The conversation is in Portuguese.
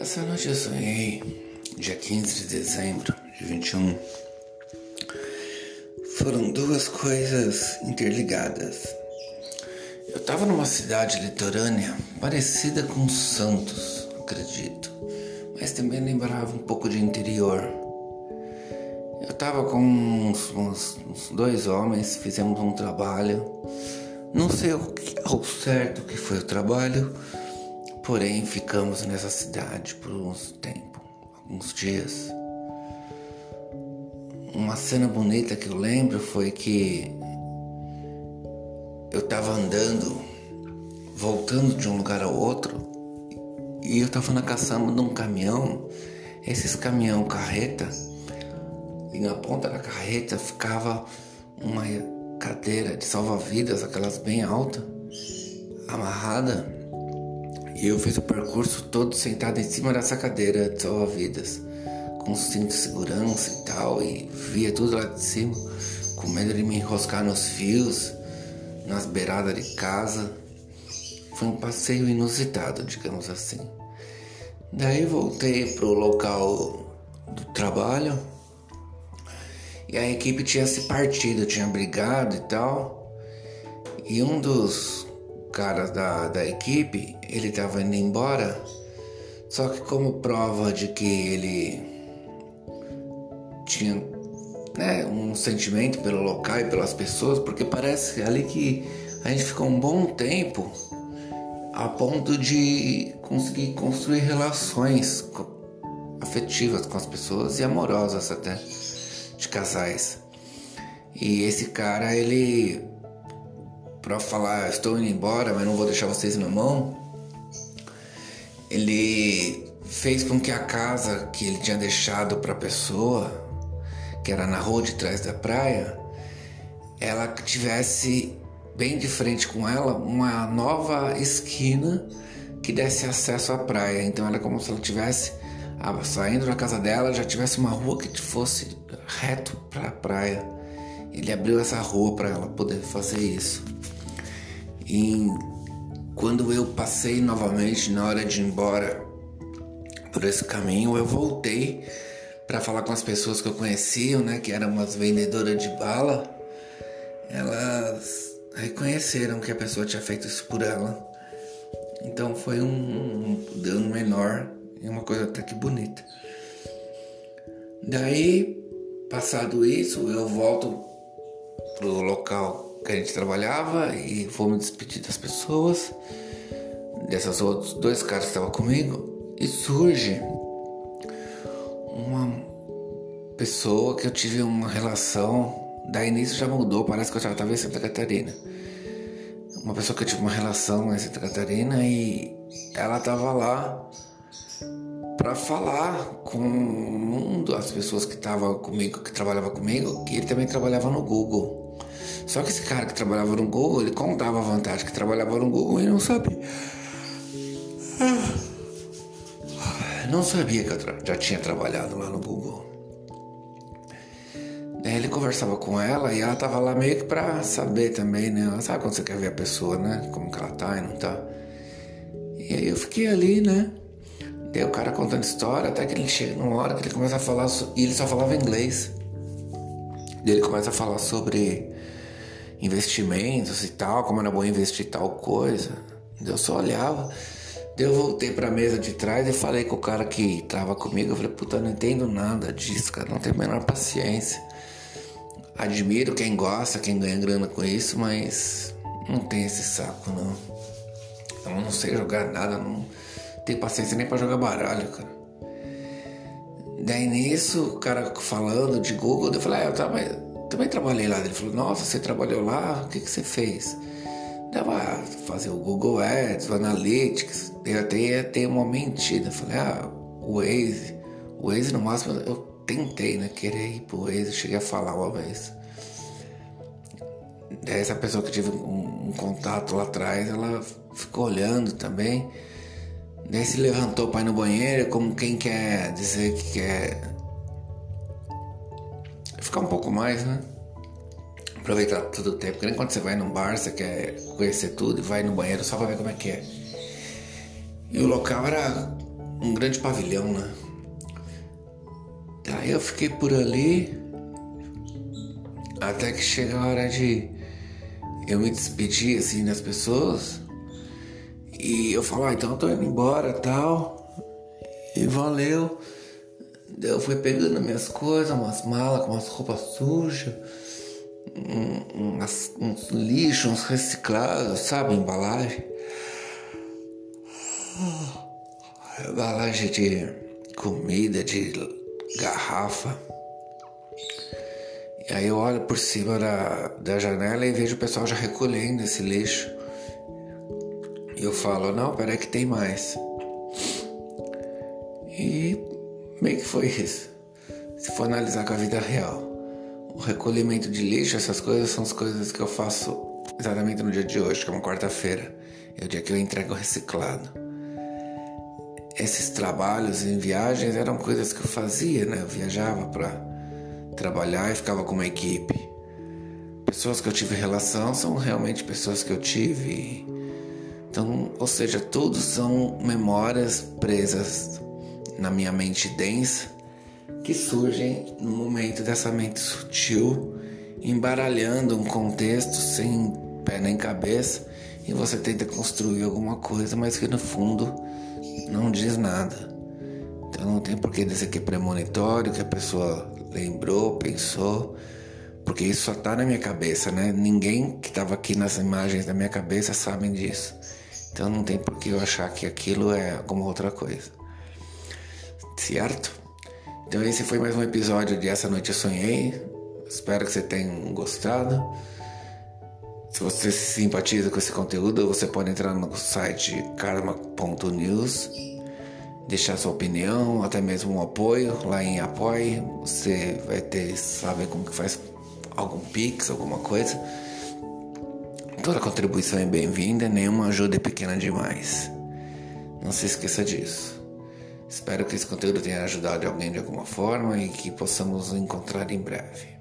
Essa noite eu sonhei, dia 15 de dezembro de 21. Foram duas coisas interligadas. Eu estava numa cidade litorânea parecida com Santos, acredito, mas também lembrava um pouco de interior. Eu estava com uns, uns, uns, dois homens, fizemos um trabalho. Não sei o ao certo que foi o trabalho, Porém, ficamos nessa cidade por uns tempo, alguns dias. Uma cena bonita que eu lembro foi que eu estava andando, voltando de um lugar ao outro, e eu estava na caçamba de um caminhão. Esses caminhão carreta, e na ponta da carreta ficava uma cadeira de salva-vidas, aquelas bem alta, amarrada e eu fiz o percurso todo sentado em cima dessa cadeira de salva-vidas, com cinto de segurança e tal, e via tudo lá de cima, com medo de me enroscar nos fios, nas beiradas de casa. Foi um passeio inusitado, digamos assim. Daí voltei pro local do trabalho e a equipe tinha se partido, tinha brigado e tal. E um dos cara da, da equipe, ele estava indo embora, só que como prova de que ele tinha né, um sentimento pelo local e pelas pessoas, porque parece ali que a gente ficou um bom tempo a ponto de conseguir construir relações afetivas com as pessoas e amorosas até de casais. E esse cara, ele para falar estou indo embora, mas não vou deixar vocês na mão, ele fez com que a casa que ele tinha deixado para a pessoa, que era na rua de trás da praia, ela tivesse bem de frente com ela uma nova esquina que desse acesso à praia. Então era como se ela tivesse saindo da casa dela, já tivesse uma rua que fosse reto para a praia. Ele abriu essa rua para ela poder fazer isso. E quando eu passei novamente na hora de ir embora por esse caminho, eu voltei para falar com as pessoas que eu conhecia, né, que eram umas vendedoras de bala. Elas reconheceram que a pessoa tinha feito isso por ela. Então foi um, um dano menor e uma coisa até que bonita. Daí, passado isso, eu volto pro local que a gente trabalhava e fomos despedir das pessoas, dessas outros dois caras que estavam comigo, e surge uma pessoa que eu tive uma relação, daí início já mudou, parece que eu já estava em Santa Catarina. Uma pessoa que eu tive uma relação em Santa Catarina e ela estava lá para falar com um das pessoas que estava comigo, que trabalhava comigo, que ele também trabalhava no Google. Só que esse cara que trabalhava no Google, ele contava a vantagem que trabalhava no Google e não sabia. Não sabia que eu já tinha trabalhado lá no Google. Daí ele conversava com ela e ela tava lá meio que pra saber também, né? Ela sabe quando você quer ver a pessoa, né? Como que ela tá e não tá. E aí eu fiquei ali, né? Daí o cara contando história, até que ele chega numa hora que ele começa a falar. E ele só falava inglês. Daí ele começa a falar sobre investimentos e tal, como era bom investir tal coisa. Eu só olhava. Eu voltei pra mesa de trás e falei com o cara que tava comigo. Eu falei, puta, não entendo nada disso, cara. Não tenho a menor paciência. Admiro quem gosta, quem ganha grana com isso, mas não tem esse saco, não. Eu não sei jogar nada, não tenho paciência nem pra jogar baralho, cara. Daí nisso, o cara falando de Google, eu falei, ah, eu tava também trabalhei lá. Ele falou, nossa, você trabalhou lá? O que, que você fez? Dava fazer o Google Ads, o Analytics. Eu até ia ter uma mentira. Falei, ah, o Waze. O Waze no máximo eu tentei, né? Querer ir pro Waze. Cheguei a falar uma vez. Essa pessoa que tive um, um contato lá atrás, ela ficou olhando também. Daí se levantou para ir no banheiro, como quem quer dizer que quer ficar um pouco mais, né? Aproveitar todo o tempo. Porque nem quando você vai num bar, você quer conhecer tudo e vai no banheiro só pra ver como é que é. E o local era um grande pavilhão, né? Aí eu fiquei por ali até que chega a hora de eu me despedir assim das pessoas e eu falo, ah, então eu tô indo embora tal. E valeu. Eu fui pegando minhas coisas, umas malas com umas roupas sujas, um, umas, uns lixos, uns reciclados, sabe? Embalagem. Embalagem de comida, de garrafa. E aí eu olho por cima da, da janela e vejo o pessoal já recolhendo esse lixo. E eu falo, não, peraí que tem mais. E meio que foi isso. Se for analisar com a vida real. O recolhimento de lixo, essas coisas são as coisas que eu faço exatamente no dia de hoje, que é uma quarta-feira. É o dia que eu entrego reciclado. Esses trabalhos em viagens eram coisas que eu fazia, né? Eu viajava para trabalhar e ficava com uma equipe. Pessoas que eu tive relação são realmente pessoas que eu tive. Então, ou seja, tudo são memórias presas na minha mente densa que surgem no momento dessa mente sutil, embaralhando um contexto sem pé nem cabeça e você tenta construir alguma coisa, mas que no fundo não diz nada. Então não tem porquê dizer que é premonitório, que a pessoa lembrou, pensou, porque isso só tá na minha cabeça, né? Ninguém que estava aqui nas imagens da minha cabeça sabem disso. Então não tem por que eu achar que aquilo é alguma outra coisa. Certo? Então esse foi mais um episódio de Essa Noite Eu Sonhei. Espero que você tenha gostado. Se você se simpatiza com esse conteúdo, você pode entrar no site karma.news, deixar sua opinião, até mesmo um apoio lá em apoie. Você vai ter, saber como que faz algum pix, alguma coisa. Toda contribuição é bem-vinda, nenhuma ajuda é pequena demais. Não se esqueça disso. Espero que esse conteúdo tenha ajudado alguém de alguma forma e que possamos nos encontrar em breve.